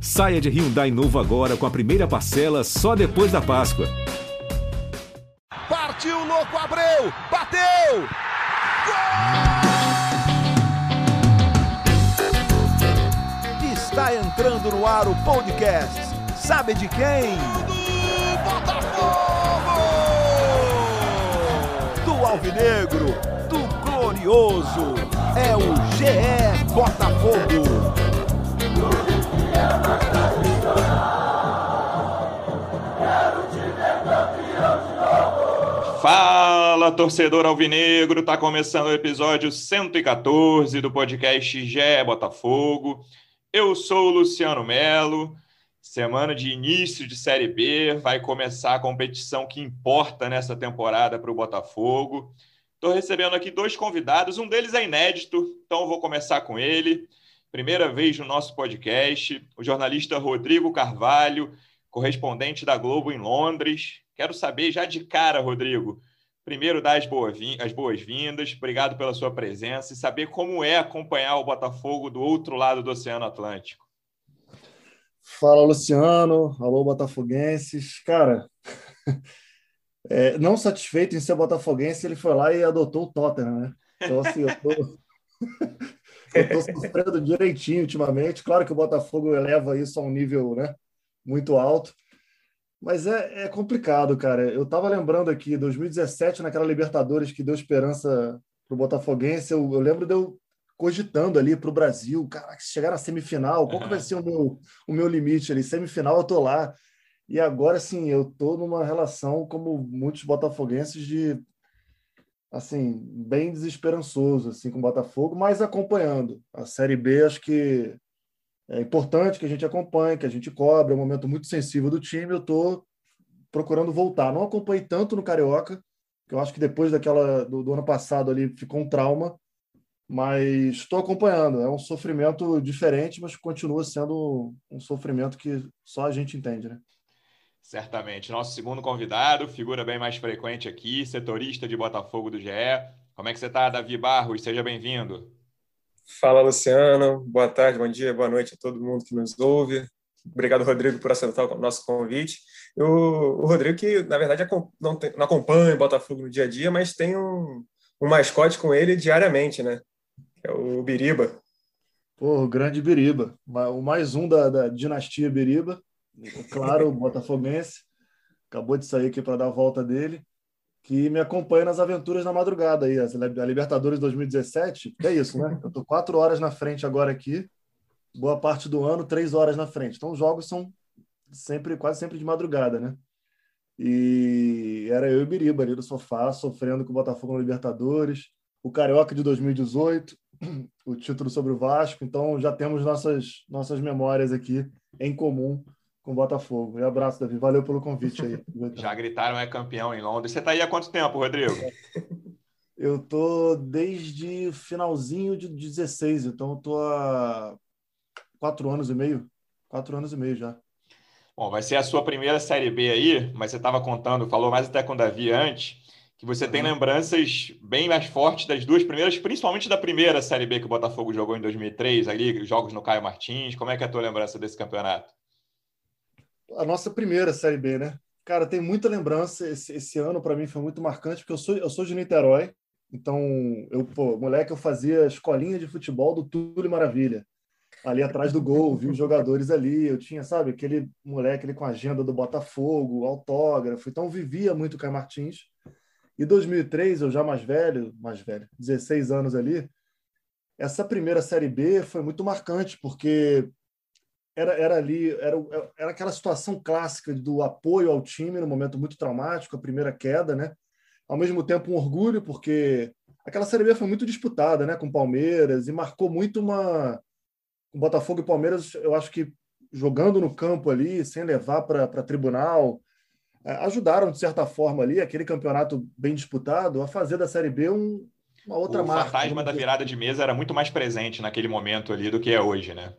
Saia de Hyundai novo agora com a primeira parcela só depois da Páscoa. Partiu, louco, Abreu! Bateu! Gol! Está entrando no ar o podcast. Sabe de quem? Do Botafogo! Do Alvinegro, do Glorioso. É o GE Botafogo. Fala, torcedor alvinegro! Tá começando o episódio 114 do podcast Gé Botafogo. Eu sou o Luciano Melo. Semana de início de Série B, vai começar a competição que importa nessa temporada para o Botafogo. Estou recebendo aqui dois convidados, um deles é inédito, então vou começar com ele. Primeira vez no nosso podcast, o jornalista Rodrigo Carvalho, correspondente da Globo em Londres. Quero saber já de cara, Rodrigo, primeiro dar as boas-vindas, obrigado pela sua presença e saber como é acompanhar o Botafogo do outro lado do Oceano Atlântico. Fala, Luciano. Alô, botafoguenses. Cara, é, não satisfeito em ser botafoguense, ele foi lá e adotou o Tottenham, né? Então, assim, eu tô... Eu estou sofrendo direitinho ultimamente. Claro que o Botafogo eleva isso a um nível né, muito alto. Mas é, é complicado, cara. Eu estava lembrando aqui, 2017, naquela Libertadores que deu esperança para o Botafoguense, eu, eu, lembro de eu cogitando ali para o Brasil, cara, se chegar na semifinal, qual que vai ser o meu, o meu limite ali? Semifinal, eu tô lá. E agora, sim, eu tô numa relação, como muitos botafoguenses, de assim, bem desesperançoso assim com o Botafogo, mas acompanhando. A Série B acho que é importante que a gente acompanhe, que a gente cobre, é um momento muito sensível do time. Eu estou procurando voltar. Não acompanhei tanto no Carioca, que eu acho que depois daquela do, do ano passado ali ficou um trauma, mas estou acompanhando. É um sofrimento diferente, mas continua sendo um sofrimento que só a gente entende, né? Certamente. Nosso segundo convidado, figura bem mais frequente aqui, setorista de Botafogo do GE. Como é que você está, Davi Barros? Seja bem-vindo. Fala, Luciano. Boa tarde, bom dia, boa noite a todo mundo que nos ouve. Obrigado, Rodrigo, por aceitar o nosso convite. Eu, o Rodrigo, que na verdade não, tem, não acompanha o Botafogo no dia a dia, mas tem um, um mascote com ele diariamente, né? é o Biriba. Pô, o grande Biriba. O mais um da, da dinastia Biriba claro, botafoguense, acabou de sair aqui para dar a volta dele, que me acompanha nas aventuras na madrugada aí, a Libertadores 2017, que é isso, né? Eu tô quatro horas na frente agora aqui, boa parte do ano, três horas na frente. Então os jogos são sempre, quase sempre de madrugada, né? E era eu e Biriba ali no sofá, sofrendo com o Botafogo na Libertadores, o Carioca de 2018, o título sobre o Vasco. Então já temos nossas, nossas memórias aqui em comum com o Botafogo. E abraço, Davi. Valeu pelo convite aí. Já gritaram é campeão em Londres. Você está aí há quanto tempo, Rodrigo? Eu tô desde finalzinho de 16, então eu tô há quatro anos e meio. Quatro anos e meio já. Bom, vai ser a sua primeira Série B aí, mas você estava contando, falou mais até com o Davi antes, que você tem lembranças bem mais fortes das duas primeiras, principalmente da primeira Série B que o Botafogo jogou em 2003, ali, jogos no Caio Martins. Como é que é a tua lembrança desse campeonato? A nossa primeira Série B, né? Cara, tem muita lembrança. Esse, esse ano, para mim, foi muito marcante, porque eu sou, eu sou de Niterói. Então, eu, pô, moleque, eu fazia escolinha de futebol do Túlio Maravilha. Ali atrás do gol, vi os jogadores ali. Eu tinha, sabe, aquele moleque ali com a agenda do Botafogo, autógrafo. Então, vivia muito o Caio Martins. E 2003, eu já mais velho, mais velho, 16 anos ali, essa primeira Série B foi muito marcante, porque era, era ali, era, era aquela situação clássica do apoio ao time no momento muito traumático, a primeira queda, né? Ao mesmo tempo um orgulho, porque aquela Série B foi muito disputada, né, com Palmeiras, e marcou muito uma... O Botafogo e Palmeiras, eu acho que jogando no campo ali, sem levar para tribunal, é, ajudaram, de certa forma, ali, aquele campeonato bem disputado, a fazer da Série B um, uma outra o marca. O fantasma da virada de mesa era muito mais presente naquele momento ali do que é hoje, né?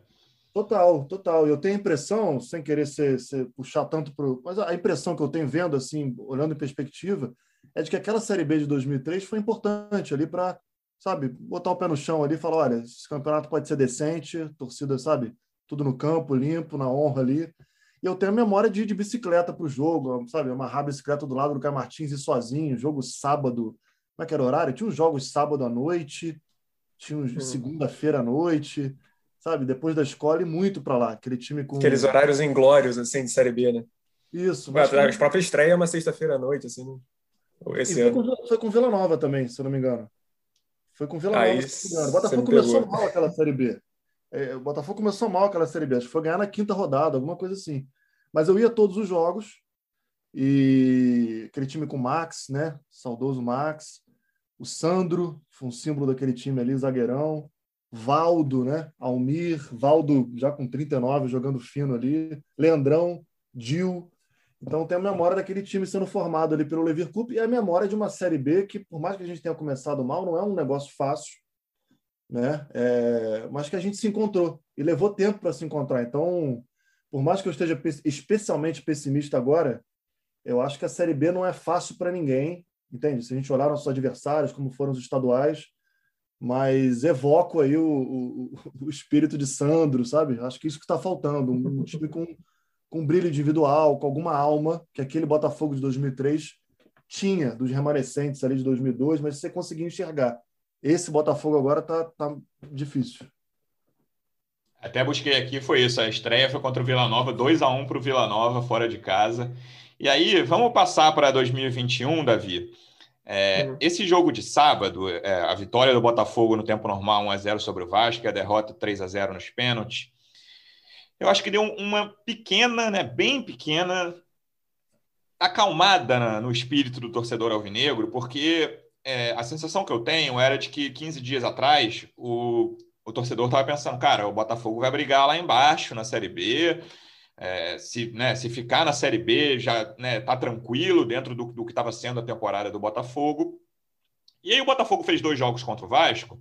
Total, total. Eu tenho a impressão, sem querer ser, ser puxar tanto para mas a impressão que eu tenho vendo, assim, olhando em perspectiva, é de que aquela Série B de 2003 foi importante ali para, sabe, botar o pé no chão ali e falar: olha, esse campeonato pode ser decente, torcida, sabe, tudo no campo, limpo, na honra ali. E eu tenho a memória de ir de bicicleta para o jogo, sabe? Amarrar a bicicleta do lado do Caio Martins e sozinho, jogo sábado. Como é que era o horário? Tinha uns jogos sábado à noite, tinha uns segunda-feira à noite, sabe? Depois da escola e muito para lá. Aquele time com. Aqueles horários inglórios, assim, de Série B, né? Isso. Mas a própria estreia é uma sexta-feira à noite, assim, né? Esse foi, ano. Com, foi com Vila Nova também, se eu não me engano. Foi com Vila Nova. O Botafogo começou mal aquela Série B. É, o Botafogo começou mal aquela Série B. Acho que foi ganhar na quinta rodada, alguma coisa assim. Mas eu ia todos os jogos. E aquele time com o Max, né? Saudoso Max. O Sandro, foi um símbolo daquele time ali, zagueirão. Valdo, né? Almir, Valdo já com 39, jogando fino ali. Leandrão, Dil. Então tem a memória daquele time sendo formado ali pelo Levir Cup e a memória de uma Série B que, por mais que a gente tenha começado mal, não é um negócio fácil, né? É, mas que a gente se encontrou e levou tempo para se encontrar. Então, por mais que eu esteja especialmente pessimista agora, eu acho que a Série B não é fácil para ninguém, entende? Se a gente olhar nossos adversários, como foram os estaduais, mas evoco aí o, o, o espírito de Sandro, sabe? Acho que isso que está faltando, um time com com brilho individual, com alguma alma que aquele Botafogo de 2003 tinha, dos remanescentes ali de 2002, mas você conseguia enxergar. Esse Botafogo agora tá, tá difícil. Até busquei aqui, foi isso. A estreia foi contra o Vila Nova, 2 a 1 para o Vila Nova, fora de casa. E aí, vamos passar para 2021, Davi. É, uhum. Esse jogo de sábado, é, a vitória do Botafogo no tempo normal, 1 a 0 sobre o Vasco, a derrota 3 a 0 nos pênaltis eu acho que deu uma pequena, né, bem pequena, acalmada no espírito do torcedor alvinegro, porque é, a sensação que eu tenho era de que 15 dias atrás o, o torcedor estava pensando, cara, o Botafogo vai brigar lá embaixo na Série B, é, se, né, se ficar na Série B já né, tá tranquilo dentro do, do que estava sendo a temporada do Botafogo. E aí o Botafogo fez dois jogos contra o Vasco,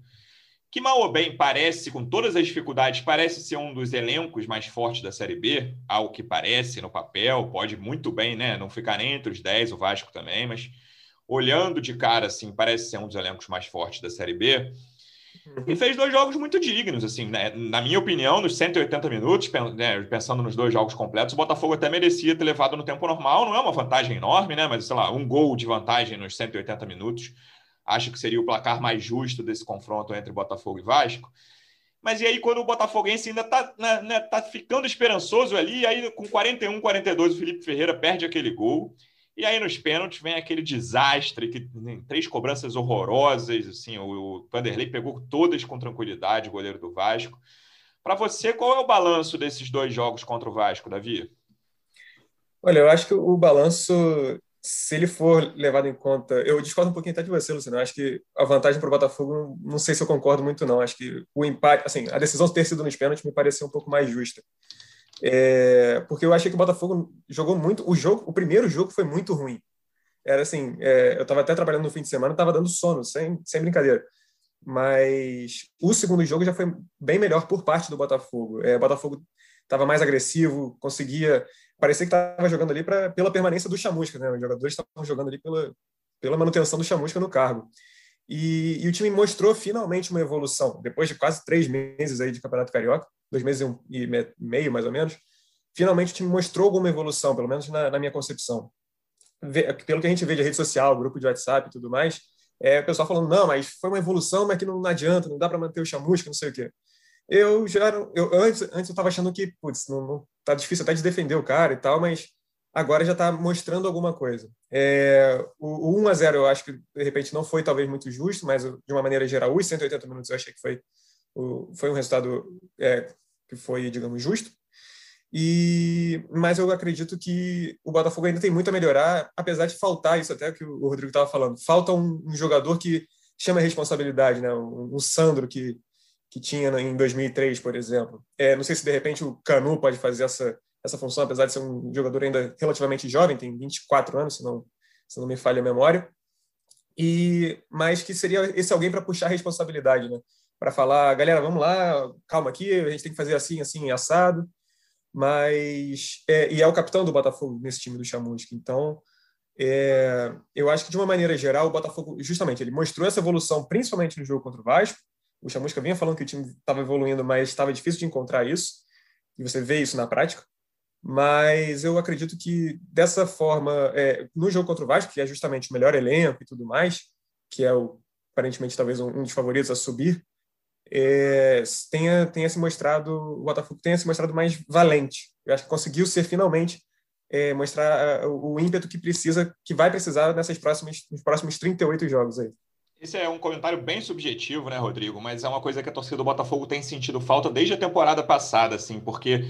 que mal ou bem parece, com todas as dificuldades, parece ser um dos elencos mais fortes da Série B, ao que parece no papel, pode muito bem, né, não ficar nem entre os 10, o Vasco também, mas olhando de cara, assim, parece ser um dos elencos mais fortes da Série B, e fez dois jogos muito dignos, assim, né? na minha opinião, nos 180 minutos, né, pensando nos dois jogos completos, o Botafogo até merecia ter levado no tempo normal, não é uma vantagem enorme, né, mas, sei lá, um gol de vantagem nos 180 minutos, acho que seria o placar mais justo desse confronto entre Botafogo e Vasco. Mas e aí, quando o Botafoguense ainda está né, né, tá ficando esperançoso ali, aí com 41, 42, o Felipe Ferreira perde aquele gol. E aí, nos pênaltis, vem aquele desastre, que tem três cobranças horrorosas. Assim, o, Vanderlei pegou todas com tranquilidade, o goleiro do Vasco. Para você, qual é o balanço desses dois jogos contra o Vasco, Davi? Olha, eu acho que o balanço se ele for levado em conta, eu discordo um pouquinho até de você, Luciano. Eu acho que a vantagem para o Botafogo, não sei se eu concordo muito, não. Acho que o empate, assim, a decisão ter sido nos pênaltis me pareceu um pouco mais justa. É, porque eu achei que o Botafogo jogou muito. O jogo, o primeiro jogo foi muito ruim. Era assim, é, eu estava até trabalhando no fim de semana, estava dando sono, sem, sem brincadeira. Mas o segundo jogo já foi bem melhor por parte do Botafogo. É, o Botafogo estava mais agressivo, conseguia parecia que estava jogando ali pra, pela permanência do Chamusca, né? Os jogadores estavam jogando ali pela, pela manutenção do Chamusca no cargo. E, e, o time mostrou finalmente uma evolução. Depois de quase três meses aí de Campeonato Carioca, dois meses e, um, e meio mais ou menos, finalmente o time mostrou alguma evolução, pelo menos na, na minha concepção. Vê, pelo que a gente vê de rede social, grupo de WhatsApp e tudo mais, é o pessoal falando, não, mas foi uma evolução, mas que não, não adianta, não dá para manter o chamusca, não sei o quê eu já eu antes antes eu estava achando que putz, não, não tá difícil até de defender o cara e tal, mas agora já está mostrando alguma coisa. É, o, o 1 a 0 eu acho que de repente não foi talvez muito justo, mas de uma maneira geral os 180 minutos eu achei que foi o, foi um resultado é, que foi digamos justo. E mas eu acredito que o Botafogo ainda tem muito a melhorar, apesar de faltar isso até que o Rodrigo estava falando. Falta um, um, jogador que chama a responsabilidade, né? Um, um Sandro que que tinha em 2003, por exemplo. É, não sei se de repente o Canu pode fazer essa, essa função, apesar de ser um jogador ainda relativamente jovem, tem 24 anos, se não, se não me falha a memória. E mas que seria esse alguém para puxar a responsabilidade, né? Para falar, galera, vamos lá, calma aqui, a gente tem que fazer assim, assim, assado. Mas é, e é o capitão do Botafogo nesse time do Chamusca. Então, é, eu acho que de uma maneira geral o Botafogo justamente ele mostrou essa evolução, principalmente no jogo contra o Vasco o Chamusca vinha falando que o time estava evoluindo, mas estava difícil de encontrar isso. e você vê isso na prática, mas eu acredito que dessa forma, é, no jogo contra o Vasco, que é justamente o melhor elenco e tudo mais, que é o, aparentemente talvez um, um dos favoritos a subir, é, tenha, tenha se mostrado, o Botafogo tenha se mostrado mais valente. Eu acho que conseguiu ser finalmente é, mostrar o, o ímpeto que precisa, que vai precisar nessas próximas, nos próximos 38 jogos aí. Esse é um comentário bem subjetivo, né, Rodrigo? Mas é uma coisa que a torcida do Botafogo tem sentido falta desde a temporada passada, assim, porque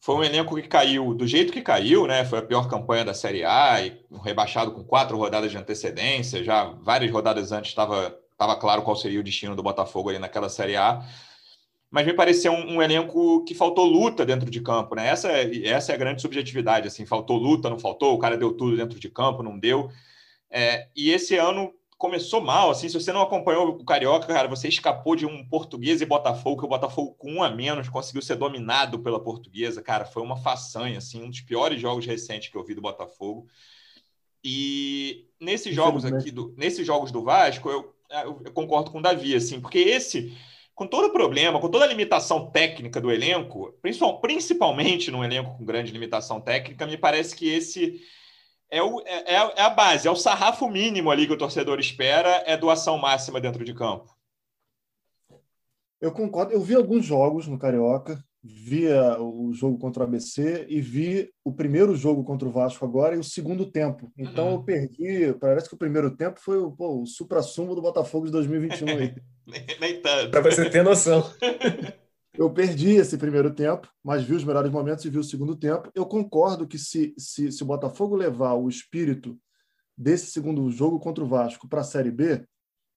foi um elenco que caiu do jeito que caiu, né? Foi a pior campanha da Série A e rebaixado com quatro rodadas de antecedência. Já várias rodadas antes estava estava claro qual seria o destino do Botafogo ali naquela Série A. Mas me pareceu um, um, elenco que faltou luta dentro de campo, né? Essa, é, essa é a grande subjetividade, assim, faltou luta, não faltou, o cara deu tudo dentro de campo, não deu. É, e esse ano começou mal, assim, se você não acompanhou o Carioca, cara, você escapou de um português e Botafogo, que o Botafogo com um a menos conseguiu ser dominado pela portuguesa, cara, foi uma façanha, assim, um dos piores jogos recentes que eu vi do Botafogo. E nesses jogos aqui, do, nesses jogos do Vasco, eu, eu concordo com o Davi, assim, porque esse, com todo o problema, com toda a limitação técnica do elenco, principalmente num elenco com grande limitação técnica, me parece que esse é, o, é, é, é a base, é o sarrafo mínimo ali que o torcedor espera, é doação máxima dentro de campo. Eu concordo. Eu vi alguns jogos no Carioca, vi o jogo contra o ABC e vi o primeiro jogo contra o Vasco agora e o segundo tempo. Então uhum. eu perdi. Parece que o primeiro tempo foi o, pô, o supra-sumo do Botafogo de 2021 aí. Nem tanto. Para você ter noção. Eu perdi esse primeiro tempo, mas vi os melhores momentos e vi o segundo tempo. Eu concordo que se, se, se o Botafogo levar o espírito desse segundo jogo contra o Vasco para a Série B,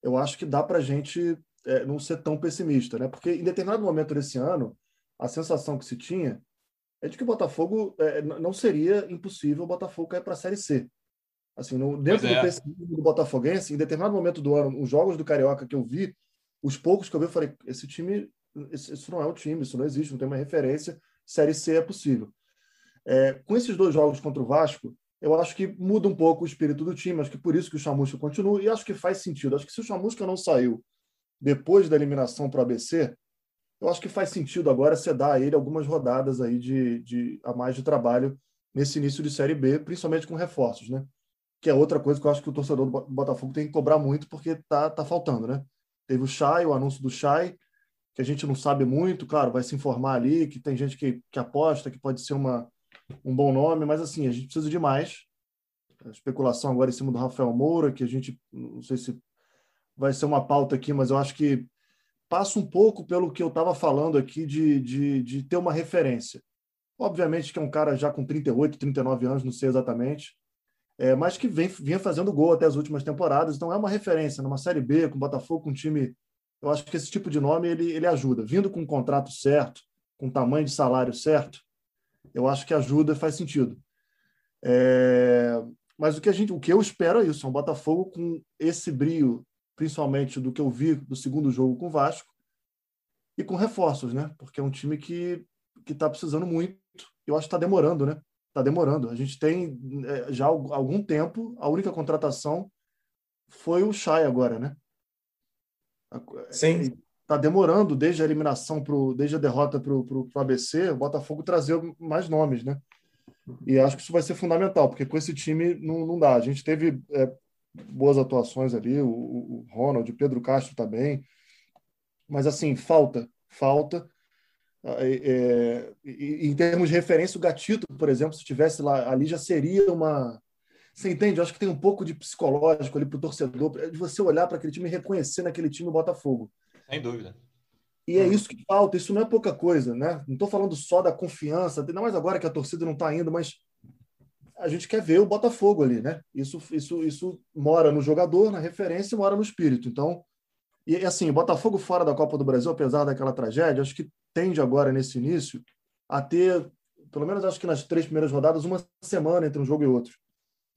eu acho que dá para a gente é, não ser tão pessimista, né? Porque em determinado momento desse ano, a sensação que se tinha é de que o Botafogo é, não seria impossível o Botafogo cair para a Série C. Assim, no, dentro é. do pessimismo do Botafoguense, em determinado momento do ano, os jogos do Carioca que eu vi, os poucos que eu vi, eu falei: esse time isso não é o time, isso não existe, não tem uma referência. Série C é possível. É, com esses dois jogos contra o Vasco, eu acho que muda um pouco o espírito do time, acho que por isso que o Chamusca continua, e acho que faz sentido. Acho que se o Chamusca não saiu depois da eliminação para o ABC, eu acho que faz sentido agora você dar a ele algumas rodadas aí de, de, a mais de trabalho nesse início de Série B, principalmente com reforços, né? Que é outra coisa que eu acho que o torcedor do Botafogo tem que cobrar muito, porque tá, tá faltando, né? Teve o Chay, o anúncio do Chay, que a gente não sabe muito, claro, vai se informar ali, que tem gente que, que aposta, que pode ser uma, um bom nome, mas assim, a gente precisa de mais. A especulação agora em cima do Rafael Moura, que a gente, não sei se vai ser uma pauta aqui, mas eu acho que passa um pouco pelo que eu estava falando aqui de, de, de ter uma referência. Obviamente que é um cara já com 38, 39 anos, não sei exatamente, é, mas que vem, vinha fazendo gol até as últimas temporadas, então é uma referência numa Série B, com o Botafogo, com um time eu acho que esse tipo de nome ele, ele ajuda. Vindo com um contrato certo, com tamanho de salário certo, eu acho que ajuda, faz sentido. É... Mas o que a gente, o que eu espero é isso, é um Botafogo com esse brio, principalmente do que eu vi do segundo jogo com o Vasco, e com reforços, né? Porque é um time que está precisando muito. Eu acho que está demorando, né? Está demorando. A gente tem é, já algum tempo a única contratação foi o Chay agora, né? Sim. Está demorando desde a eliminação, pro, desde a derrota para o ABC, o Botafogo trazer mais nomes, né? E acho que isso vai ser fundamental, porque com esse time não, não dá. A gente teve é, boas atuações ali, o, o Ronald, o Pedro Castro também, mas assim, falta, falta. É, é, em termos de referência, o Gatito, por exemplo, se tivesse lá ali, já seria uma, você entende? Eu acho que tem um pouco de psicológico ali para o torcedor, de você olhar para aquele time e reconhecer naquele time o Botafogo. Sem dúvida. E é isso que falta, isso não é pouca coisa, né? Não estou falando só da confiança, não mais agora que a torcida não está indo, mas a gente quer ver o Botafogo ali, né? Isso, isso, isso mora no jogador, na referência, mora no espírito. Então, e assim, o Botafogo fora da Copa do Brasil, apesar daquela tragédia, acho que tende agora nesse início a ter, pelo menos acho que nas três primeiras rodadas, uma semana entre um jogo e outro.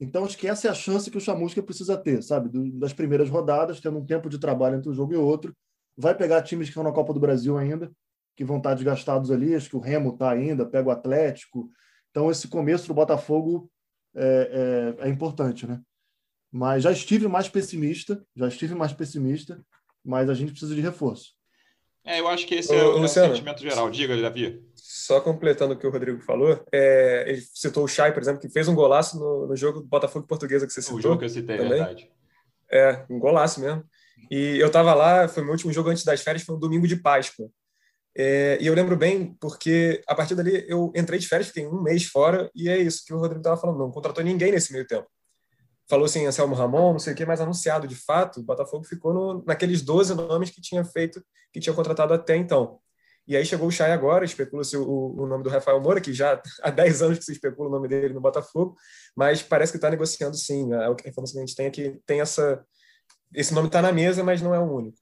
Então, acho que essa é a chance que o Chamusca precisa ter, sabe? Das primeiras rodadas, tendo um tempo de trabalho entre um jogo e outro. Vai pegar times que estão na Copa do Brasil ainda, que vão estar desgastados ali. Acho que o Remo está ainda, pega o Atlético. Então, esse começo do Botafogo é, é, é importante, né? Mas já estive mais pessimista, já estive mais pessimista, mas a gente precisa de reforço. É, eu acho que esse é, o, é o sentimento geral. Diga, Davi. Só completando o que o Rodrigo falou, é, ele citou o Chay, por exemplo, que fez um golaço no, no jogo do Botafogo Portuguesa que você citou. O jogo que eu citei, também. verdade. É, um golaço mesmo. E eu estava lá, foi meu último jogo antes das férias, foi um domingo de Páscoa. É, e eu lembro bem, porque a partir dali eu entrei de férias, fiquei um mês fora, e é isso que o Rodrigo estava falando, não contratou ninguém nesse meio tempo. Falou assim, Anselmo Ramon, não sei o que, mas anunciado de fato, o Botafogo ficou no, naqueles 12 nomes que tinha feito, que tinha contratado até então. E aí chegou o Chay agora, especula-se o, o, nome do Rafael Moura, que já há 10 anos que se especula o nome dele no Botafogo, mas parece que está negociando sim. A, informação que a gente tem é que tem essa. Esse nome está na mesa, mas não é o único.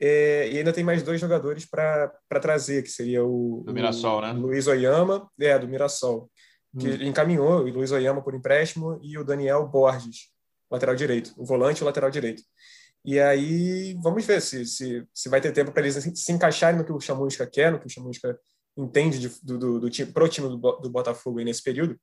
É, e ainda tem mais dois jogadores para trazer, que seria o, do Mirassol, o né? Luiz Oyama, é, do Mirassol, que hum. encaminhou o Luiz Oyama por empréstimo e o Daniel Borges, lateral direito, o volante e o lateral direito. E aí vamos ver se, se, se vai ter tempo para eles se encaixarem no que o Chamusca quer, no que o Chamusca entende de, do, do, do time, pro time do, do Botafogo nesse período.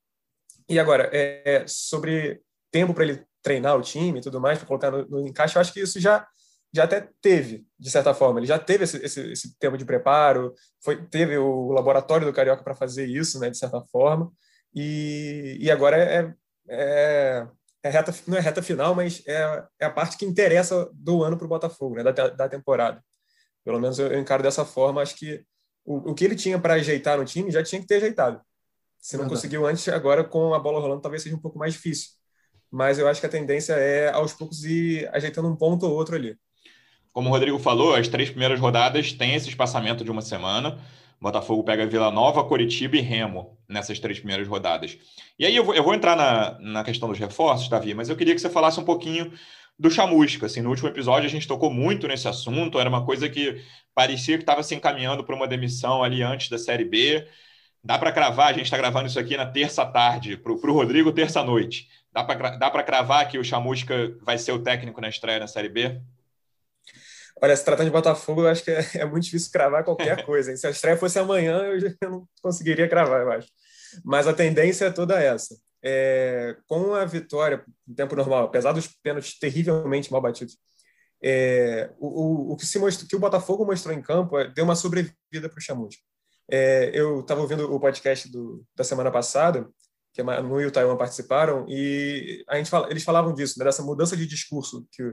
E agora, é, é sobre tempo para ele treinar o time e tudo mais, para colocar no, no encaixe, eu acho que isso já já até teve, de certa forma. Ele já teve esse, esse, esse tempo de preparo, foi, teve o laboratório do Carioca para fazer isso, né, de certa forma. E, e agora é, é, é, reta, não é reta final, mas é, é a parte que interessa do ano para o Botafogo, né, da, da temporada. Pelo menos eu, eu encaro dessa forma. Acho que o, o que ele tinha para ajeitar no time já tinha que ter ajeitado. Se não conseguiu antes, agora com a bola rolando talvez seja um pouco mais difícil. Mas eu acho que a tendência é aos poucos ir ajeitando um ponto ou outro ali como o Rodrigo falou, as três primeiras rodadas têm esse espaçamento de uma semana. Botafogo pega Vila Nova, Coritiba e Remo nessas três primeiras rodadas. E aí eu vou, eu vou entrar na, na questão dos reforços, Davi, mas eu queria que você falasse um pouquinho do chamusca. Assim, no último episódio a gente tocou muito nesse assunto, era uma coisa que parecia que estava se encaminhando para uma demissão ali antes da Série B. Dá para cravar, a gente está gravando isso aqui na terça tarde, para o Rodrigo, terça noite. Dá para cravar que o Chamusca vai ser o técnico na estreia na Série B? Olha, se tratando de Botafogo, eu acho que é, é muito difícil cravar qualquer coisa. Hein? Se a estreia fosse amanhã, eu não conseguiria cravar, eu acho. Mas a tendência é toda essa. É, com a vitória em tempo normal, apesar dos pênaltis terrivelmente mal batidos, é, o, o, o, que se mostrou, que o Botafogo mostrou em campo é, deu uma sobrevida para o Chamusca. É, eu estava ouvindo o podcast do, da semana passada, que a Manu e o Taiwan participaram, e a gente fala, eles falavam disso, né, dessa mudança de discurso que,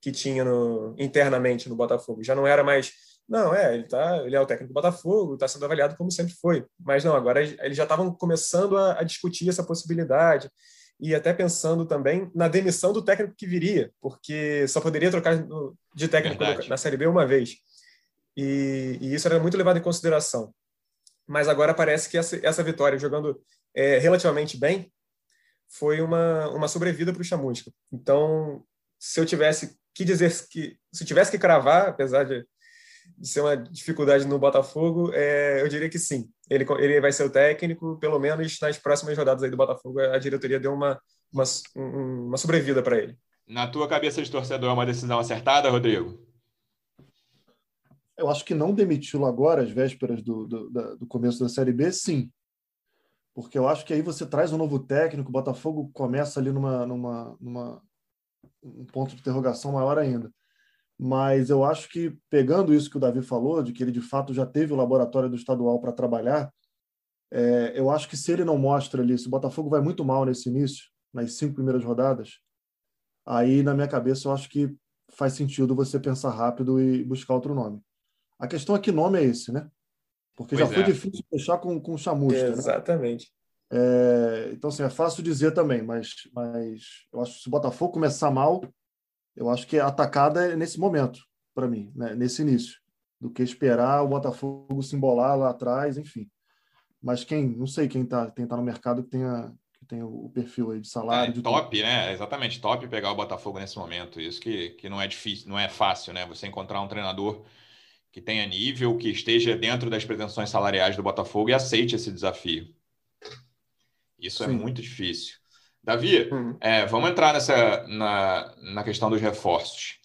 que tinha no, internamente no Botafogo. Já não era mais, não, é, ele, tá, ele é o técnico do Botafogo, está sendo avaliado como sempre foi. Mas não, agora eles já estavam começando a, a, discutir essa possibilidade e até pensando também na demissão do técnico que viria, porque só poderia trocar de técnico Verdade. na Série B uma vez. E, e, isso era muito levado em consideração. Mas agora parece que essa, essa vitória, jogando é, relativamente bem, foi uma, uma sobrevida para o Chamusca. Então, se eu tivesse que dizer que se tivesse que cravar, apesar de, de ser uma dificuldade no Botafogo, é, eu diria que sim. Ele, ele vai ser o técnico, pelo menos nas próximas rodadas aí do Botafogo, a diretoria deu uma, uma, uma sobrevida para ele. Na tua cabeça de torcedor, é uma decisão acertada, Rodrigo? Eu acho que não demiti-lo agora, às vésperas do, do, do começo da Série B, sim. Porque eu acho que aí você traz um novo técnico, o Botafogo começa ali numa, numa, numa um ponto de interrogação maior ainda. Mas eu acho que, pegando isso que o Davi falou, de que ele de fato já teve o laboratório do estadual para trabalhar, é, eu acho que se ele não mostra ali, se o Botafogo vai muito mal nesse início, nas cinco primeiras rodadas, aí na minha cabeça eu acho que faz sentido você pensar rápido e buscar outro nome. A questão é que nome é esse, né? Porque pois já foi é. difícil fechar com, com chamusca. Né? Exatamente. Né? É, então, assim, é fácil dizer também, mas, mas eu acho que se o Botafogo começar mal, eu acho que a atacada é nesse momento, para mim, né? nesse início, do que esperar o Botafogo se embolar lá atrás, enfim. Mas quem, não sei quem está quem tá no mercado que tenha, que tenha o perfil aí de salário. É, de top, tudo. né? Exatamente, top pegar o Botafogo nesse momento. Isso que, que não é difícil, não é fácil, né? Você encontrar um treinador que tenha nível, que esteja dentro das pretensões salariais do Botafogo e aceite esse desafio. Isso é Sim. é muito difícil. Davi, uhum. é, vamos entrar nessa na, na questão dos reforços.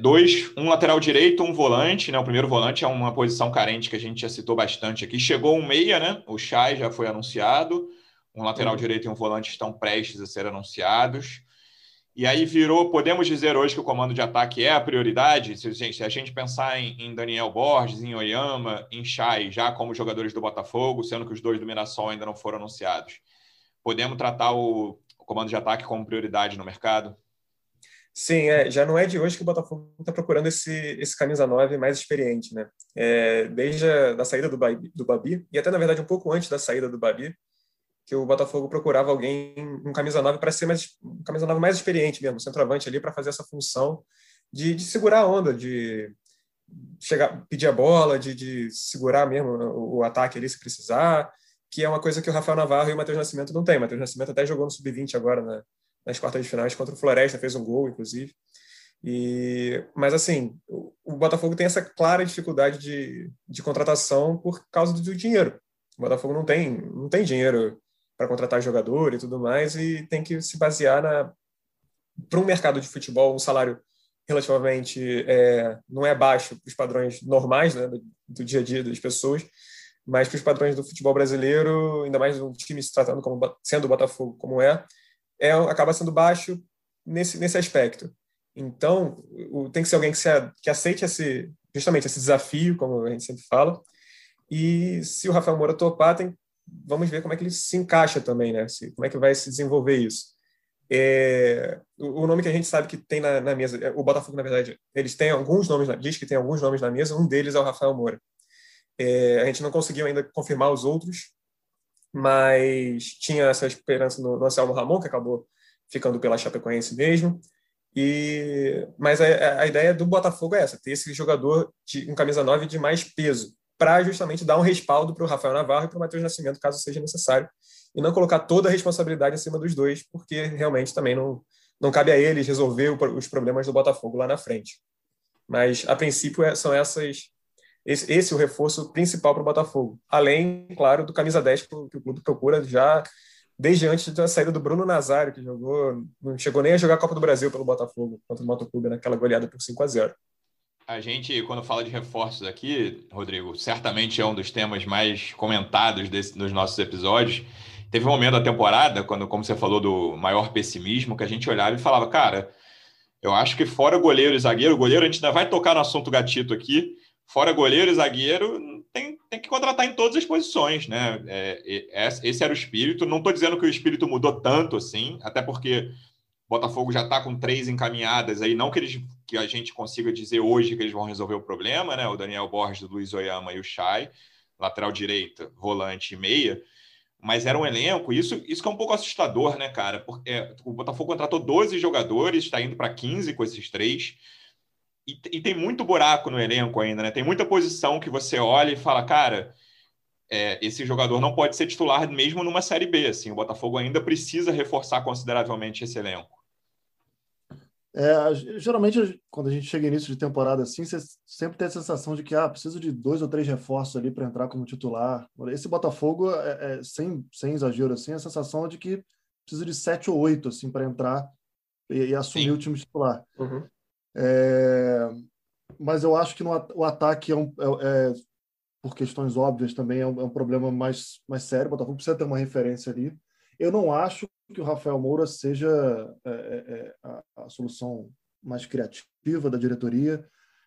Dois, um lateral direito, um volante, né? O primeiro volante é uma posição carente que a gente já citou bastante aqui. Chegou um meia, né? O Chay já foi anunciado. Um lateral uhum. direito e um volante estão prestes a ser anunciados. E aí virou, podemos dizer hoje que o comando de ataque é a prioridade? Se se a gente pensar em, em, Daniel Borges, em Oyama, em Chay, já como jogadores do Botafogo, sendo que os dois do Mirassol ainda não foram anunciados, podemos tratar o, o comando de ataque como prioridade no mercado? Sim, é, já não é de hoje que o Botafogo está procurando esse, esse camisa 9 mais experiente, né? É, desde a da saída do do Babi, e até, na verdade, um pouco antes da saída do Babi, que o Botafogo procurava alguém, um camisa 9, para ser mais, um camisa 9 mais experiente mesmo, centroavante ali, para fazer essa função de, de segurar a onda, de chegar, pedir a bola, de, de segurar mesmo o, o, ataque ali se precisar, que é uma coisa que o Rafael Navarro e o Matheus Nascimento não tem. O Matheus Nascimento até jogou no Sub-20 agora, né, nas quartas de finais contra o Floresta, fez um gol, inclusive. E, mas assim, o, o Botafogo tem essa clara dificuldade de, de contratação por causa do dinheiro. O Botafogo não tem, não tem dinheiro para contratar jogador e tudo mais, e tem que se basear na para um mercado de futebol um salário relativamente é, não é baixo para os padrões normais né, do, do, dia a dia das pessoas, mas para os padrões do futebol brasileiro, ainda mais um time se tratando como sendo o Botafogo como é, é acaba sendo baixo nesse nesse aspecto. Então o, tem que ser alguém que, se, que aceite esse justamente esse desafio, como a gente sempre fala. E se o Rafael Moura topar, tem vamos ver como é que ele se encaixa também, né? Se, como é que vai se desenvolver isso. É, o, o, nome que a gente sabe que tem na, na, mesa, é, o Botafogo, na verdade, eles têm alguns nomes, diz que tem alguns nomes na mesa, um deles é o Rafael Moura. É, a gente não conseguiu ainda confirmar os outros, mas tinha essa esperança no, no Anselmo Ramon, que acabou ficando pela Chapecoense mesmo. E, mas a, a ideia do Botafogo é essa, ter esse jogador de um camisa 9 de mais peso, para justamente dar um respaldo para o Rafael Navarro e para o Matheus Nascimento, caso seja necessário, e não colocar toda a responsabilidade em cima dos dois, porque realmente também não, não cabe a eles resolver os problemas do Botafogo lá na frente. Mas, a princípio, é, são essas. Esse, esse é o reforço principal para o Botafogo. Além, claro, do camisa 10 que o, clube procura já desde antes da saída do Bruno Nazário, que jogou, não chegou nem a jogar a Copa do Brasil pelo Botafogo contra o Motoclube naquela goleada por 5 a 0 a gente, quando fala de reforços aqui, Rodrigo, certamente é um dos temas mais comentados desse, nos nossos episódios. Teve um momento da temporada, quando, como você falou, do maior pessimismo, que a gente olhava e falava, cara, eu acho que fora goleiro e zagueiro, goleiro a gente ainda vai tocar no assunto gatito aqui, fora goleiro e zagueiro, tem, tem que contratar em todas as posições, né? É, esse era o espírito. Não estou dizendo que o espírito mudou tanto assim, até porque Botafogo já está com três encaminhadas aí, não que, eles, que a gente consiga dizer hoje que eles vão resolver o problema, né? O Daniel Borges, o Luiz Oyama e o Chay, lateral direita, volante e meia. Mas era um elenco, isso, isso que é um pouco assustador, né, cara? Porque é, o Botafogo contratou 12 jogadores, está indo para 15 com esses três. E, e, tem muito buraco no elenco ainda, né? Tem muita posição que você olha e fala, cara, é, esse jogador não pode ser titular mesmo numa Série B. Assim, o Botafogo ainda precisa reforçar consideravelmente esse elenco. É, geralmente, quando a gente chega início de temporada assim, você sempre tem a sensação de que ah, preciso de dois ou três reforços ali para entrar como titular. Esse Botafogo, é, é, sem, sem exagero, assim, a sensação é de que precisa de sete ou oito assim, para entrar e, e assumir Sim. o time titular. Uhum. É, mas eu acho que no, o ataque é, um, é, é por questões óbvias também, é um, um, problema mais, mais sério. O Botafogo precisa ter uma referência ali. Eu não acho que o Rafael Moura seja é, é, é, a, a, solução mais criativa da diretoria.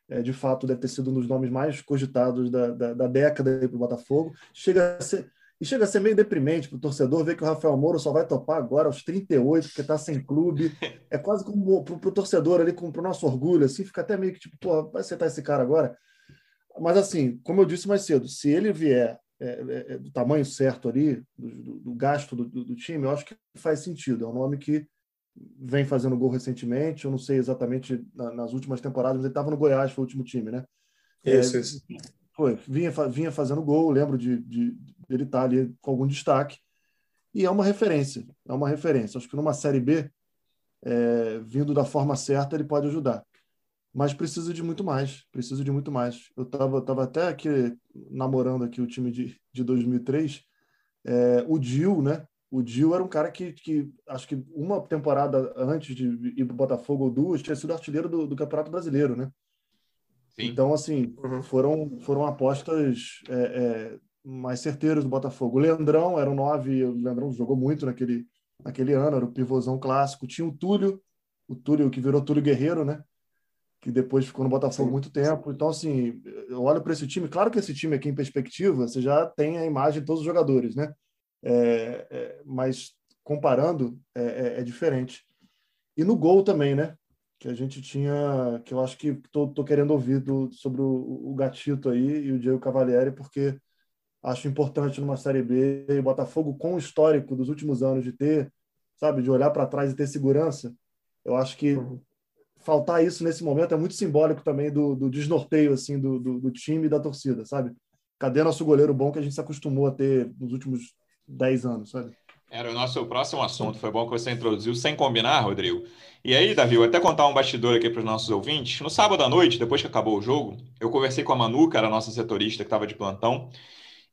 É, de fato, deve ter sido um dos nomes mais cogitados da, da, da década para o Botafogo. Chega a ser, e chega a ser meio deprimente para o torcedor ver que o Rafael Moura só vai topar agora aos 38, porque está sem clube. É quase como para o torcedor ali, para o nosso orgulho, assim, fica até meio que tipo, pô, vai aceitar esse cara agora. Mas assim, como eu disse mais cedo, se ele vier é, é, é, do tamanho certo ali, do, do, do gasto do, do, time, eu acho que faz sentido. É um nome que vem fazendo gol recentemente. Eu não sei exatamente na, nas últimas temporadas, mas ele estava no Goiás, foi o último time, né? Isso, é, isso. Foi, vinha, vinha fazendo gol, lembro de, de, de ele estar tá ali com algum destaque. E é uma referência, é uma referência. Acho que numa Série B, é, vindo da forma certa, ele pode ajudar mas precisa de muito mais, precisa de muito mais. Eu estava tava até aqui namorando aqui o time de, de 2003, é, o Dil, né? O Dil era um cara que, que acho que uma temporada antes de ir para o Botafogo ou duas tinha sido artilheiro do, do Campeonato Brasileiro, né? Sim. Então, assim, uhum. foram, foram apostas é, é, mais certeiras do Botafogo. O Leandrão era um nove, o Leandrão jogou muito naquele, naquele ano, era o pivôzão clássico. Tinha o Túlio, o Túlio, que virou Túlio Guerreiro, né? Que depois ficou no Botafogo Sim. muito tempo. Então, assim, eu olho para esse time. Claro que esse time aqui em perspectiva, você já tem a imagem de todos os jogadores, né? É, é, mas comparando, é, é, é diferente. E no gol também, né? Que a gente tinha, que eu acho que tô, tô querendo ouvir do, sobre o, o Gatito aí e o Diego Cavalieri, porque acho importante numa Série B e Botafogo com o histórico dos últimos anos de ter, sabe, de olhar para trás e ter segurança. Eu acho que uhum. Faltar isso nesse momento é muito simbólico também do, do desnorteio assim do, do, do, time e da torcida, sabe? Cadê nosso goleiro bom que a gente se acostumou a ter nos últimos 10 anos, sabe? Era o nosso próximo assunto. Foi bom que você introduziu sem combinar, Rodrigo. E aí, Davi, eu até contar um bastidor aqui para os nossos ouvintes. No sábado à noite, depois que acabou o jogo, eu conversei com a Manu, que era a nossa setorista que estava de plantão,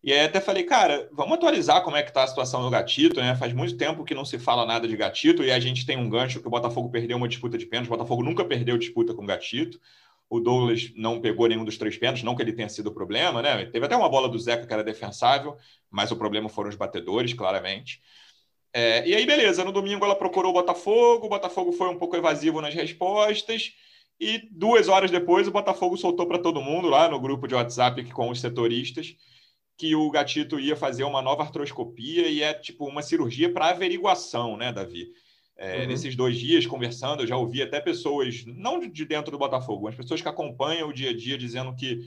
e aí até falei, cara, vamos atualizar como é que está a situação do Gatito, né? Faz muito tempo que não se fala nada de Gatito e a gente tem um gancho que o Botafogo perdeu uma disputa de pênalti. O Botafogo nunca perdeu disputa com o Gatito. O Douglas não pegou nenhum dos três pênaltis, não que ele tenha sido o problema, né? Teve até uma bola do Zeca que era defensável, mas o problema foram os batedores, claramente. É, e aí, beleza, no domingo ela procurou o Botafogo, o Botafogo foi um pouco evasivo nas respostas, e duas horas depois o Botafogo soltou para todo mundo lá no grupo de WhatsApp com os setoristas que o Gatito ia fazer uma nova artroscopia e é tipo uma cirurgia para averiguação, né, Davi? É, uhum. Nesses dois dias, conversando, eu já ouvi até pessoas, não de dentro do Botafogo, mas pessoas que acompanham o dia a dia dizendo que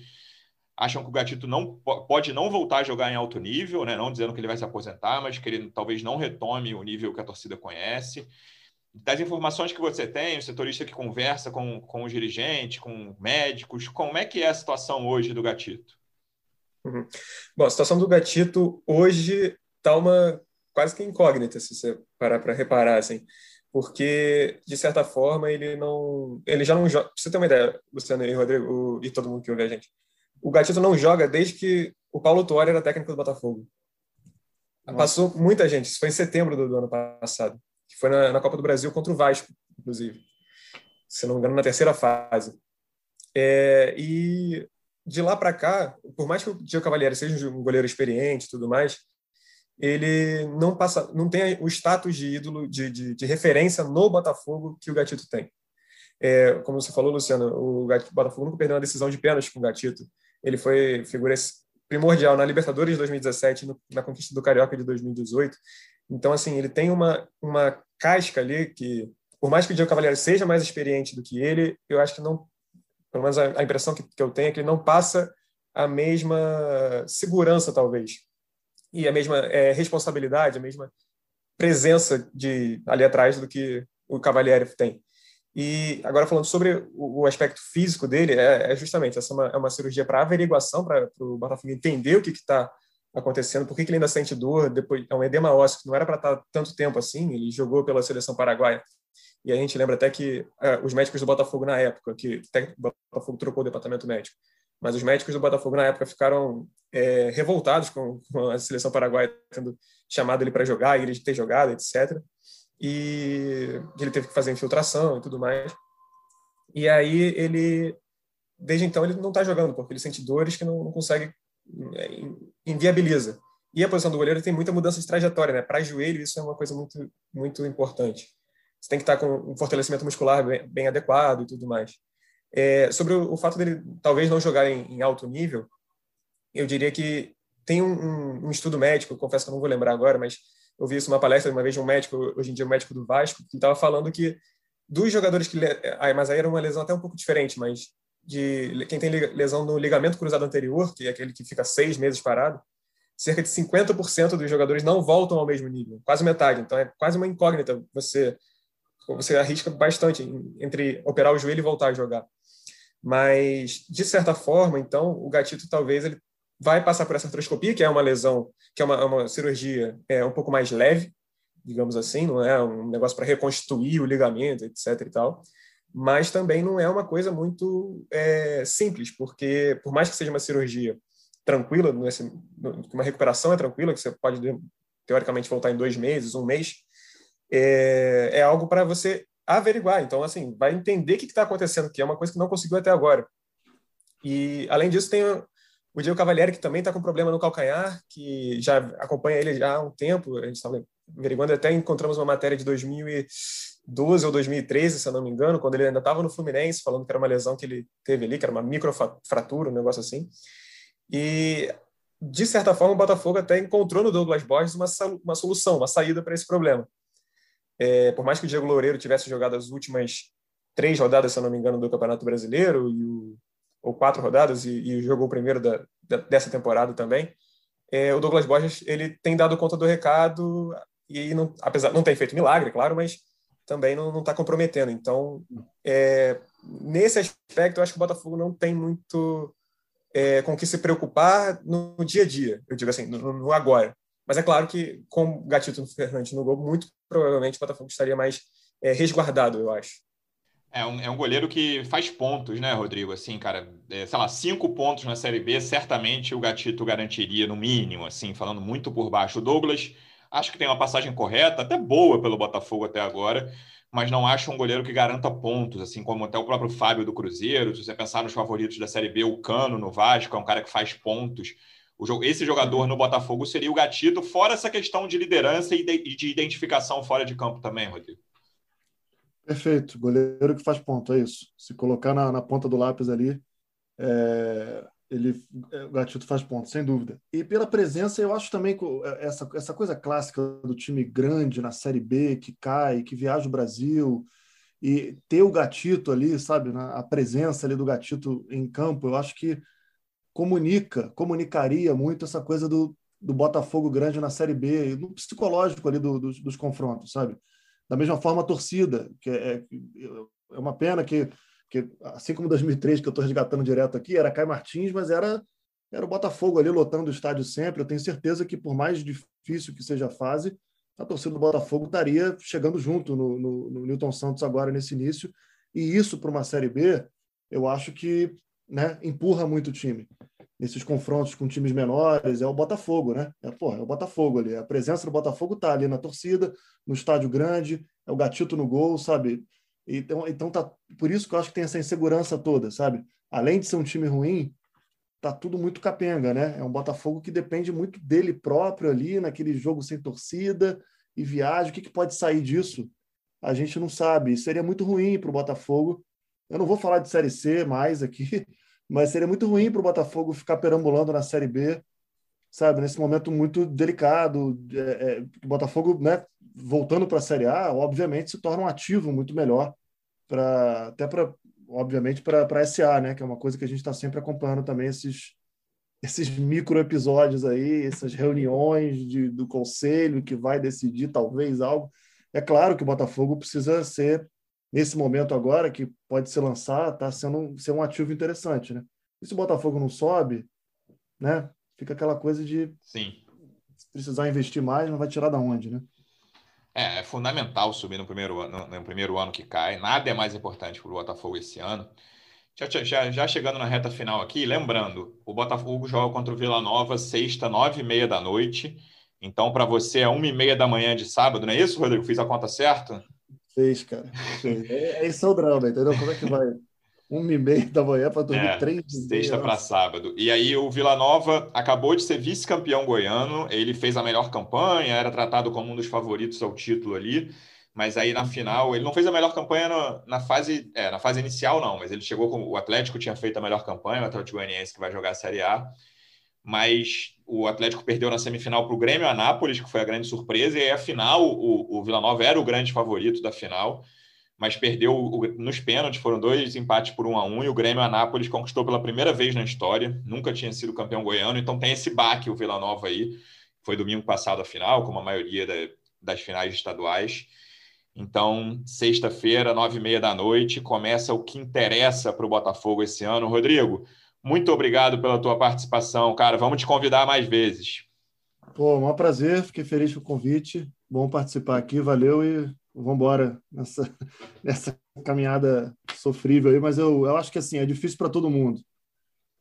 acham que o Gatito não pode não voltar a jogar em alto nível, né? não dizendo que ele vai se aposentar, mas que ele talvez não retome o nível que a torcida conhece. Das informações que você tem, o setorista que conversa com, com os dirigentes, com médicos, como é que é a situação hoje do Gatito? Uhum. Bom, a situação do Gatito hoje está uma quase que incógnita, se você parar para reparar, assim, porque de certa forma ele não, ele já não joga. Pra você ter uma ideia, Luciano e Rodrigo o, e todo mundo que ouve a gente, o Gatito não joga desde que o Paulo Tuori era técnico do Botafogo. Nossa. Passou muita gente. Isso foi em setembro do, do ano passado, que foi na, na, Copa do Brasil contra o Vasco, inclusive, se não me engano, na terceira fase. É, e de lá para cá, por mais que o Diego Cavalieri seja um goleiro experiente e tudo mais, ele não passa, não tem o status de ídolo, de, de, de referência no Botafogo que o Gatito tem. É, como você falou, Luciano, o, Gatito, o Botafogo nunca perdeu uma decisão de pênalti com o Gatito. Ele foi figura primordial na Libertadores de 2017, no, na conquista do Carioca de 2018. Então, assim, ele tem uma, uma casca ali que, por mais que o Diego Cavalieri seja mais experiente do que ele, eu acho que não pelo menos a, a impressão que, que eu tenho é que ele não passa a mesma segurança, talvez, e a mesma é, responsabilidade, a mesma presença de ali atrás do que o Cavalieri tem. E agora falando sobre o, o aspecto físico dele, é, é justamente essa é uma, é uma cirurgia para averiguação, para o Botafogo entender o que está acontecendo, por que, que, ele ainda sente dor, depois é um edema ósseo que não era para estar tá tanto tempo assim, ele jogou pela seleção paraguaia e a gente lembra até que é, os médicos do Botafogo na época, que o Botafogo trocou o departamento médico, mas os médicos do Botafogo na época ficaram é, revoltados com, com, a seleção paraguaia tendo chamado ele para jogar, e ele ter jogado, etc. E ele teve que fazer infiltração e tudo mais. E aí ele, desde então, ele não está jogando, porque ele sente dores que não, não consegue, é, inviabiliza. E a posição do goleiro tem muita mudança de trajetória, né? Para joelho, isso é uma coisa muito, muito importante. Você tem que estar com um fortalecimento muscular bem, bem adequado e tudo mais. É, sobre o, o, fato dele talvez não jogar em, em, alto nível, eu diria que tem um, um, um, estudo médico, confesso que eu não vou lembrar agora, mas eu vi isso numa palestra uma vez de um médico, hoje em dia um médico do Vasco, que estava falando que dos jogadores que. Ah, mas aí era uma lesão até um pouco diferente, mas de quem tem lesão no ligamento cruzado anterior, que é aquele que fica seis meses parado, cerca de 50% dos jogadores não voltam ao mesmo nível, quase metade. Então é quase uma incógnita você você arrisca bastante entre operar o joelho e voltar a jogar. Mas, de certa forma, então, o gatito talvez ele vai passar por essa artroscopia, que é uma lesão, que é uma, uma cirurgia é, um pouco mais leve, digamos assim, não é um negócio para reconstituir o ligamento, etc. e tal. Mas também não é uma coisa muito é, simples, porque por mais que seja uma cirurgia tranquila, uma recuperação é tranquila, que você pode teoricamente voltar em dois meses, um mês, é, é algo para você averiguar. Então, assim, vai entender o que está acontecendo, que é uma coisa que não conseguiu até agora. E, além disso, tem o Diego Cavalieri, que também está com problema no calcanhar, que já acompanha ele já há um tempo. A gente estava averiguando, até encontramos uma matéria de 2012 ou 2013, se eu não me engano, quando ele ainda estava no Fluminense, falando que era uma lesão que ele teve ali, que era uma microfratura, um negócio assim. E, de certa forma, o Botafogo até encontrou no Douglas Borges uma, uma solução, uma saída para esse problema. É, por mais que o Diego Loureiro tivesse jogado as últimas três rodadas, se eu não me engano, do Campeonato Brasileiro, e o, ou quatro rodadas, e, e jogou o primeiro da, da, dessa temporada também, é, o Douglas Borges ele tem dado conta do recado e não, apesar não tem feito milagre, claro, mas também não está comprometendo. Então, é, nesse aspecto, eu acho que o Botafogo não tem muito é, com que se preocupar no, no, dia a dia, eu digo assim, no, no, agora. Mas é claro que com o Gatito Fernandes no gol, muito provavelmente o Botafogo estaria mais é, resguardado, eu acho. É um, é um goleiro que faz pontos, né, Rodrigo? Assim, cara, é, sei lá, cinco pontos na Série B, certamente o Gatito garantiria, no mínimo, assim, falando muito por baixo. O Douglas, acho que tem uma passagem correta, até boa pelo Botafogo até agora, mas não acho um goleiro que garanta pontos, assim como até o próprio Fábio do Cruzeiro. Se você pensar nos favoritos da Série B, o Cano no Vasco é um cara que faz pontos. Esse jogador no Botafogo seria o Gatito, fora essa questão de liderança e de identificação fora de campo também, Rodrigo. Perfeito, goleiro que faz ponto, é isso. Se colocar na, na ponta do lápis ali, é, ele, é, o Gatito faz ponto, sem dúvida. E pela presença, eu acho também é, essa, essa coisa clássica do time grande na Série B, que cai, que viaja o Brasil, e ter o Gatito ali, sabe, na, a presença ali do Gatito em campo, eu acho que comunica, comunicaria muito essa coisa do, do Botafogo grande na Série B, no psicológico ali do, dos, confrontos, sabe? Da mesma forma, a torcida, que é, é, é uma pena que, que, assim como 2003, que eu estou resgatando direto aqui, era Caio Martins, mas era, era o Botafogo ali lotando o estádio sempre. Eu tenho certeza que, por mais difícil que seja a fase, a torcida do Botafogo estaria chegando junto no, no, no Newton Santos agora nesse início. E isso, para uma Série B, eu acho que né, empurra muito o time nesses confrontos com times menores é o Botafogo, né? É, porra, é o Botafogo ali. A presença do Botafogo tá ali na torcida, no estádio grande, é o gatito no gol, sabe? Então, então tá por isso que eu acho que tem essa insegurança toda, sabe? Além de ser um time ruim, tá tudo muito capenga, né? É um Botafogo que depende muito dele próprio ali, naquele jogo sem torcida e viagem. O que, que pode sair disso? A gente não sabe. Seria muito ruim para o Botafogo. Eu não vou falar de Série C mais aqui, mas seria muito ruim para o Botafogo ficar perambulando na Série B, sabe? Nesse momento muito delicado. É, é, o Botafogo, né, voltando para a Série A, obviamente se torna um ativo muito melhor, para até para, obviamente, para a SA, né? Que é uma coisa que a gente está sempre acompanhando também, esses, esses micro episódios aí, essas reuniões de, do conselho que vai decidir talvez algo. É claro que o Botafogo precisa ser nesse momento agora, que pode se lançar, está sendo ser um ativo interessante, né? E se o Botafogo não sobe, né? Fica aquela coisa de Sim. precisar investir mais, não vai tirar da onde, né? É, é fundamental subir no primeiro, ano, no primeiro ano que cai. Nada é mais importante para o Botafogo esse ano. Já, já, já, chegando na reta final aqui, lembrando, o Botafogo joga contra o Vila Nova sexta, nove e meia da noite. Então, para você é uma e meia da manhã de sábado, não é isso, Rodrigo? Fiz a conta certa? Fez, cara. Fez. É, é esse é o drama, entendeu? Como é que vai? Uma e meia da manhã para dormir é, três Sexta para sábado. E aí o Vila Nova acabou de ser vice-campeão goiano. Ele fez a melhor campanha, era tratado como um dos favoritos ao título ali. Mas aí na final, ele não fez a melhor campanha na, na fase, é, na fase inicial, não, mas ele chegou com o Atlético tinha feito a melhor campanha, o Atlético Goianiense que vai jogar a Série A mas o Atlético perdeu na semifinal para o Grêmio Anápolis, que foi a grande surpresa, e aí a final, o, o Vila Nova era o grande favorito da final, mas perdeu o, nos pênaltis, foram dois empates por um a um, e o Grêmio Anápolis conquistou pela primeira vez na história, nunca tinha sido campeão goiano, então tem esse baque o Vila Nova aí, foi domingo passado a final, como a maioria da, das finais estaduais. Então, sexta-feira, nove e meia da noite, começa o que interessa para o Botafogo esse ano. Rodrigo, muito obrigado pela tua participação, cara. Vamos te convidar mais vezes. Pô, um prazer, fiquei feliz com o convite. Bom participar aqui, valeu e vamos embora nessa, nessa caminhada sofrível aí, mas eu, eu acho que assim, é difícil para todo mundo.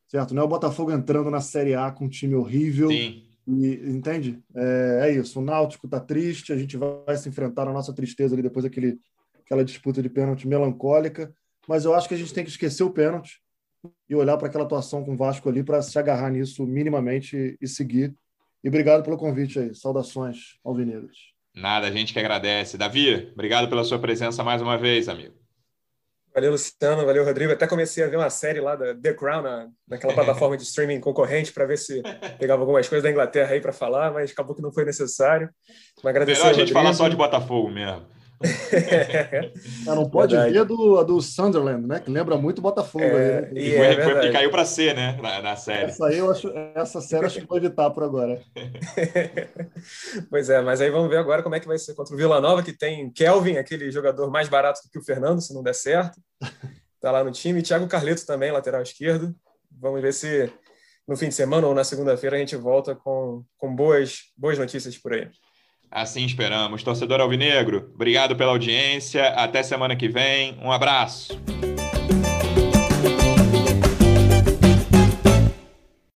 Certo? Não é o Botafogo entrando na Série A com um time horrível. Sim. E, entende? É, é, isso. O Náutico está triste, a gente vai se enfrentar a nossa tristeza ali depois daquele, aquela disputa de pênalti melancólica. Mas eu acho que a gente tem que esquecer o pênalti e olhar para aquela atuação com o Vasco ali para se agarrar nisso minimamente e seguir. E obrigado pelo convite aí. Saudações, alvinegros. Nada, a gente que agradece. Davi, obrigado pela sua presença mais uma vez, amigo. Valeu, Luciano. Valeu, Rodrigo. Até comecei a ver uma série lá da The Crown, na, naquela plataforma de streaming concorrente, para ver se pegava algumas coisas da Inglaterra aí para falar, mas acabou que não foi necessário. Mas agradecer Melhor a gente falar só de Botafogo mesmo. Ah, não pode verdade. ver do, a do Sunderland, né? Que lembra muito Botafogo. É, aí, né? E, é foi porque caiu para C, né? Na, na, série. Essa aí eu acho, essa série acho que vou evitar por agora. pois é, mas aí vamos ver agora como é que vai ser contra o Vila Nova, que tem Kelvin, aquele jogador mais barato do que o Fernando, se não der certo. Tá lá no time. Thiago Carleto também, lateral esquerdo. Vamos ver se no fim de semana ou na segunda-feira a gente volta com, com boas, boas notícias por aí. Assim esperamos. Torcedor Alvinegro, obrigado pela audiência. Até semana que vem. Um abraço.